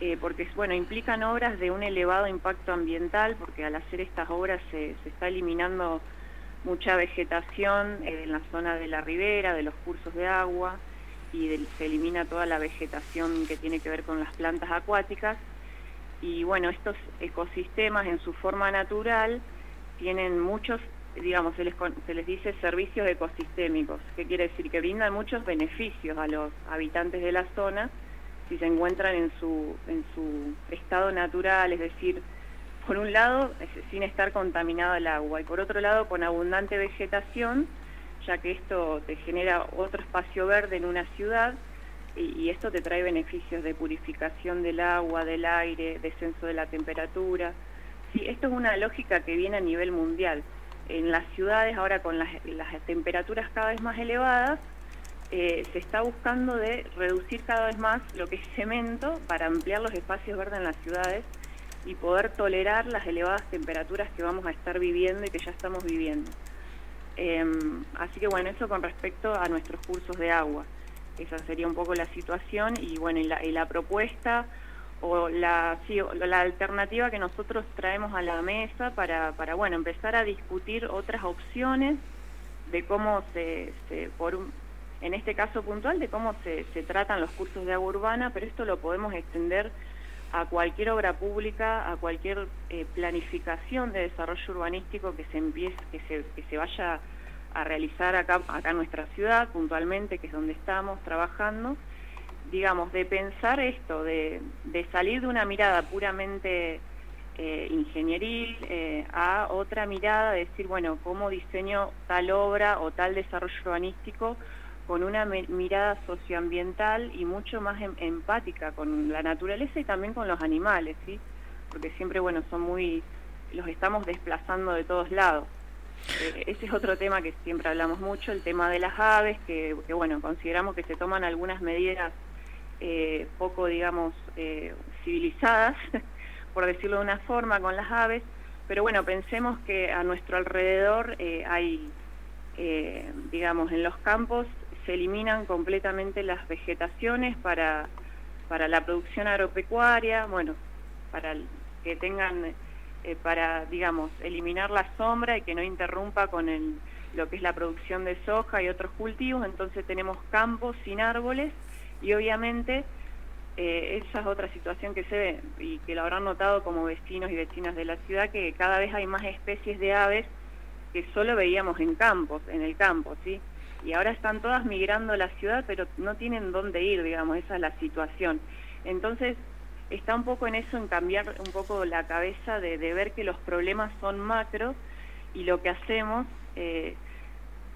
eh, porque bueno, implican obras de un elevado impacto ambiental, porque al hacer estas obras se, está eliminando mucha vegetación eh, en la zona de la ribera, de los cursos de agua, y se elimina toda la vegetación que tiene que ver con las plantas acuáticas y bueno, estos ecosistemas en su forma natural tienen muchos, digamos, se les, se les dice servicios ecosistémicos, que quiere decir que brindan muchos beneficios a los habitantes de la zona si se encuentran en su, en su estado natural, es decir, por un lado, sin estar contaminado el agua, y por otro lado, con abundante vegetación, ya que esto te genera otro espacio verde en una ciudad, y, esto te trae beneficios de purificación del agua, del aire, descenso de la temperatura. Sí, esto es una lógica que viene a nivel mundial. En las ciudades, ahora con las, temperaturas cada vez más elevadas, eh, se está buscando de reducir cada vez más lo que es cemento para ampliar los espacios verdes en las ciudades y poder tolerar las elevadas temperaturas que vamos a estar viviendo y que ya estamos viviendo. Em, así que bueno, eso con respecto a nuestros cursos de agua. Esa sería un poco la situación y bueno, y la, propuesta o la, la alternativa que nosotros traemos a la mesa para, para bueno, empezar a discutir otras opciones de cómo se, por en este caso puntual, de cómo se, se tratan los cursos de agua urbana, pero esto lo podemos extender a cualquier obra pública, a cualquier eh, planificación de desarrollo urbanístico que se empiece, que se, que se vaya a realizar acá, acá en nuestra ciudad, puntualmente, que es donde estamos trabajando, digamos, de pensar esto, de, salir de una mirada puramente eh, ingenieril eh, a otra mirada, de decir, bueno, cómo diseño tal obra o tal desarrollo urbanístico con una mirada socioambiental y mucho más em, empática con la naturaleza y también con los animales, ¿sí? Porque siempre, bueno, son muy, los estamos desplazando de todos lados. Eh, ese es otro tema que siempre hablamos mucho, el tema de las aves, que, bueno, consideramos que se toman algunas medidas eh, poco, digamos, eh, civilizadas, por decirlo de una forma, con las aves, pero bueno, pensemos que a nuestro alrededor hay, digamos, en los campos se eliminan completamente las vegetaciones para, para la producción agropecuaria, bueno, para que tengan, eh, para, digamos, eliminar la sombra y que no interrumpa con el, lo que es la producción de soja y otros cultivos, entonces tenemos campos sin árboles y obviamente eh, esa es otra situación que se ve y que lo habrán notado como vecinos y vecinas de la ciudad, que cada vez hay más especies de aves que solo veíamos en campos, en el campo, ¿sí? Y ahora están todas migrando a la ciudad, pero no tienen dónde ir, digamos, esa es la situación. Entonces, está un poco en eso, en cambiar un poco la cabeza de, ver que los problemas son macro y lo que hacemos, eh,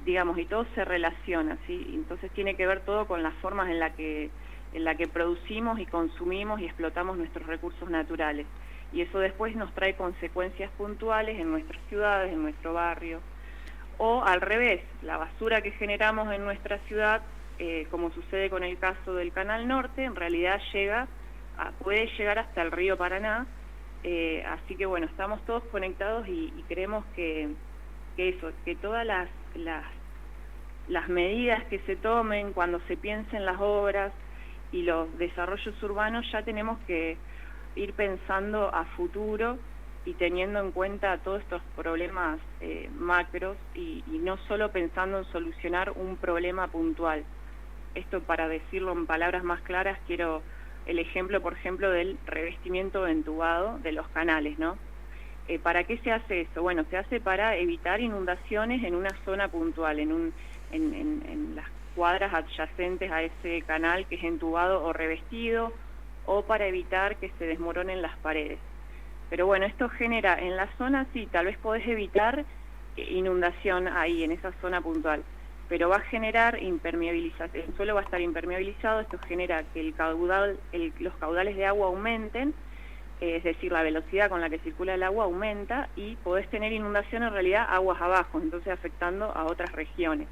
digamos, y todo se relaciona, ¿sí? Entonces tiene que ver todo con las formas en la que en la que producimos y consumimos y explotamos nuestros recursos naturales. Y eso después nos trae consecuencias puntuales en nuestras ciudades, en nuestro barrio. O al revés, la basura que generamos en nuestra ciudad, eh, como sucede con el caso del Canal Norte, en realidad llega, puede llegar hasta el río Paraná. Eh, así que bueno, estamos todos conectados y, creemos que, que, eso, que todas las, las, las medidas que se tomen cuando se piensen las obras, y los desarrollos urbanos ya tenemos que ir pensando a futuro y teniendo en cuenta todos estos problemas eh, macros y, no solo pensando en solucionar un problema puntual. Esto para decirlo en palabras más claras, quiero el ejemplo, por ejemplo, del revestimiento entubado de los canales, ¿no? Eh, ¿Para qué se hace eso? Bueno, se hace para evitar inundaciones en una zona puntual, en, un, en, en, en las cuadras adyacentes a ese canal que es entubado o revestido o para evitar que se desmoronen las paredes. Pero bueno, esto genera en la zona, sí, tal vez podés evitar inundación ahí, en esa zona puntual, pero va a generar impermeabilización, el suelo va a estar impermeabilizado, esto genera que el caudal, los caudales de agua aumenten, es decir, la velocidad con la que circula el agua aumenta y podés tener inundación en realidad aguas abajo, entonces afectando a otras regiones.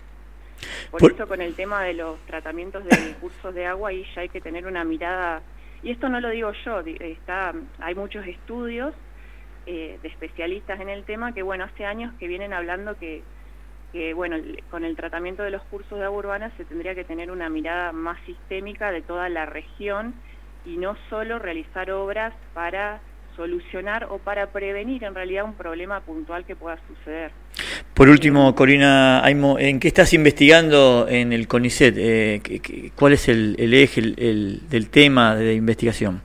Por, eso con el tema de los tratamientos de cursos de agua ahí ya hay que tener una mirada, y esto no lo digo yo, está, hay muchos estudios eh, de especialistas en el tema que bueno, hace años que vienen hablando que, que bueno, con el tratamiento de los cursos de agua urbana se tendría que tener una mirada más sistémica de toda la región y no solo realizar obras para solucionar o para prevenir en realidad un problema puntual que pueda suceder. Por último, Corina ¿en qué estás investigando en el CONICET? Eh, ¿Cuál es el, eje del tema de investigación?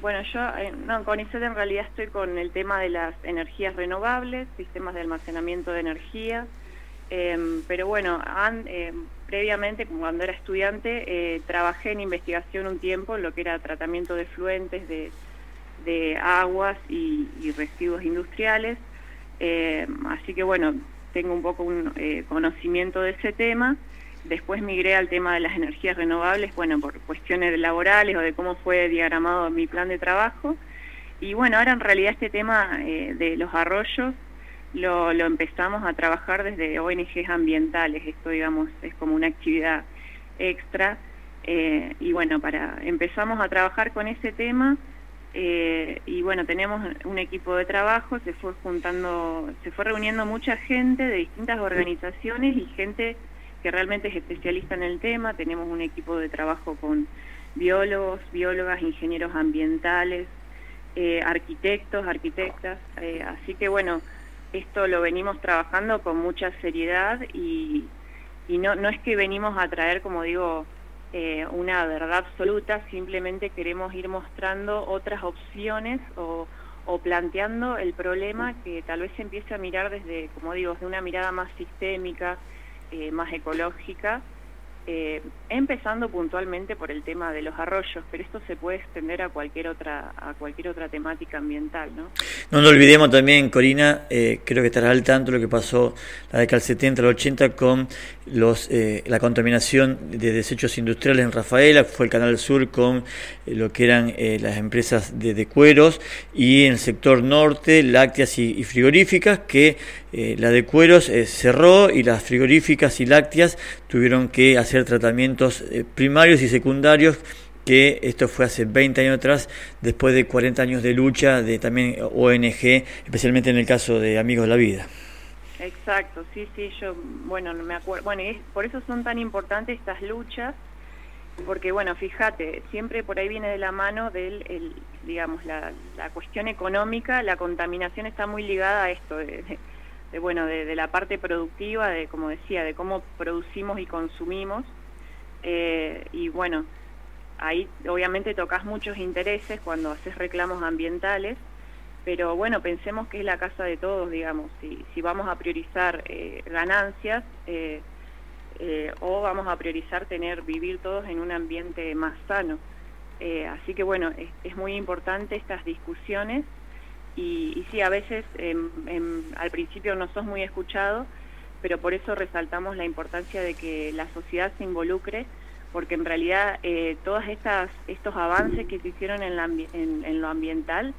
Bueno, yo eh, en CONICET en realidad estoy con el tema de las energías renovables, sistemas de almacenamiento de energía, em, pero bueno, em, previamente, cuando era estudiante, eh, trabajé en investigación un tiempo en lo que era tratamiento de fluentes, de aguas y, residuos industriales. Eh, así que bueno, tengo un poco un eh, conocimiento de ese tema. Después migré al tema de las energías renovables, bueno, por cuestiones laborales o de cómo fue diagramado mi plan de trabajo. Y bueno, ahora en realidad este tema eh, de los arroyos lo, lo, empezamos a trabajar desde ONGs ambientales. Esto, digamos, es como una actividad extra. y bueno, para empezamos a trabajar con ese tema eh, y bueno, tenemos un equipo de trabajo, se fue juntando, se fue reuniendo mucha gente de distintas organizaciones y gente que realmente es especialista en el tema. Tenemos un equipo de trabajo con biólogos, biólogas, ingenieros ambientales, eh, arquitectos, arquitectas. Eh, así que bueno, esto lo venimos trabajando con mucha seriedad y, y no, no es que venimos a traer, como digo, eh, una verdad absoluta, simplemente queremos ir mostrando otras opciones o, o, planteando el problema que tal vez se empiece a mirar desde, como digo, desde una mirada más sistémica, eh, más ecológica eh, empezando puntualmente por el tema de los arroyos, pero esto se puede extender a cualquier otra a cualquier otra temática ambiental, ¿no? No nos olvidemos también, Corina, eh, creo que estará al tanto lo que pasó la década del 70 al 80 con los eh, la contaminación de desechos industriales en Rafaela, fue el Canal Sur con lo que eran las empresas de, cueros y en el sector norte lácteas y, y frigoríficas que la de cueros cerró y las frigoríficas y lácteas tuvieron que hacer tratamientos eh, primarios y secundarios que esto fue hace 20 años atrás, después de 40 años de lucha de también ONG, especialmente en el caso de Amigos de la Vida. Exacto, sí, sí, yo, bueno, me acuerdo, bueno, y por eso son tan importantes estas luchas, porque bueno, fíjate, siempre por ahí viene de la mano del, el, digamos, la, la, cuestión económica, la contaminación está muy ligada a esto, de, bueno, de, la parte productiva, de como decía, de cómo producimos y consumimos, eh, y bueno, ahí obviamente tocas muchos intereses cuando haces reclamos ambientales, pero bueno, pensemos que es la casa de todos, digamos, si, si vamos a priorizar eh, ganancias eh, o vamos a priorizar tener, vivir todos en un ambiente más sano. así que bueno, es, muy importante estas discusiones y, y sí, a veces al principio no sos muy escuchado, pero por eso resaltamos la importancia de que la sociedad se involucre porque en realidad todos estas, estos avances que se hicieron en, en lo ambiental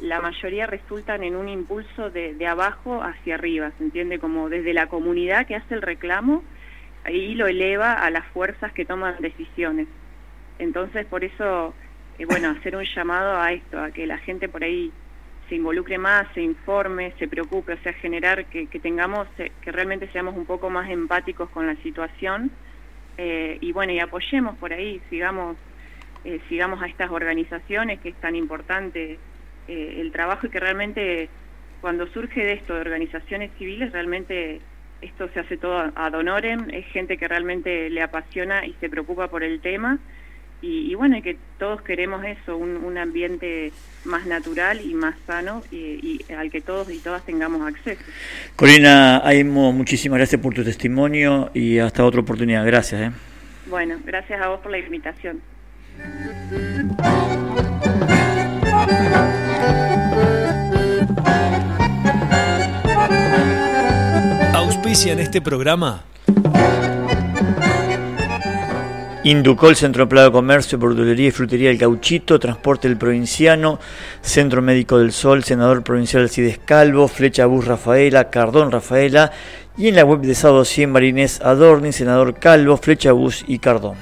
la mayoría resultan en un impulso de, de, abajo hacia arriba, ¿se entiende? Como desde la comunidad que hace el reclamo, ahí lo eleva a las fuerzas que toman decisiones. Entonces, por eso, eh, bueno, hacer un llamado a esto, a que la gente por ahí se involucre más, se informe, se preocupe, o sea, generar que, que tengamos, eh, que realmente seamos un poco más empáticos con la situación eh, y bueno, y apoyemos por ahí, sigamos, eh, sigamos a estas organizaciones que es tan importante el trabajo y que realmente cuando surge de esto, de organizaciones civiles, realmente esto se hace todo ad honorem, es gente que realmente le apasiona y se preocupa por el tema. Y, bueno, y que todos queremos eso, un, ambiente más natural y más sano y, al que todos y todas tengamos acceso. Corina Aimo, muchísimas gracias por tu testimonio y hasta otra oportunidad. Gracias. ¿eh? Bueno, gracias a vos por la invitación. Auspicia en este programa. Inducol, Centro Empleo de Comercio, Verdulería y Frutería El Gauchito, Transporte El Provinciano, Centro Médico del Sol, Senador Provincial Cides Calvo, Flecha Bus Rafaela, Cardón Rafaela y en la web de Sábado 100 Marinés Adorni, Senador Calvo, Flecha Bus y Cardón.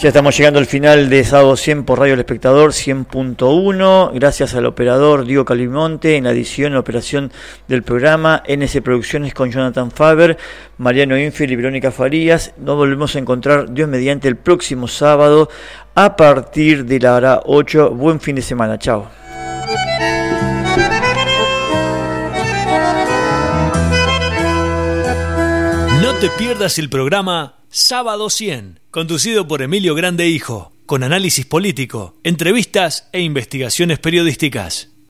Ya estamos llegando al final de Sábado 100 por Radio El Espectador 100.1. Gracias al operador Diego Calimonte en la edición y operación del programa NS Producciones con Jonathan Faber, Mariano Infiel y Verónica Farías. Nos volvemos a encontrar Dios mediante el próximo sábado a partir de la hora 8. Buen fin de semana. Chao. No te pierdas el programa Sábado 100, conducido por Emilio Grande Hijo, con análisis político, entrevistas e investigaciones periodísticas.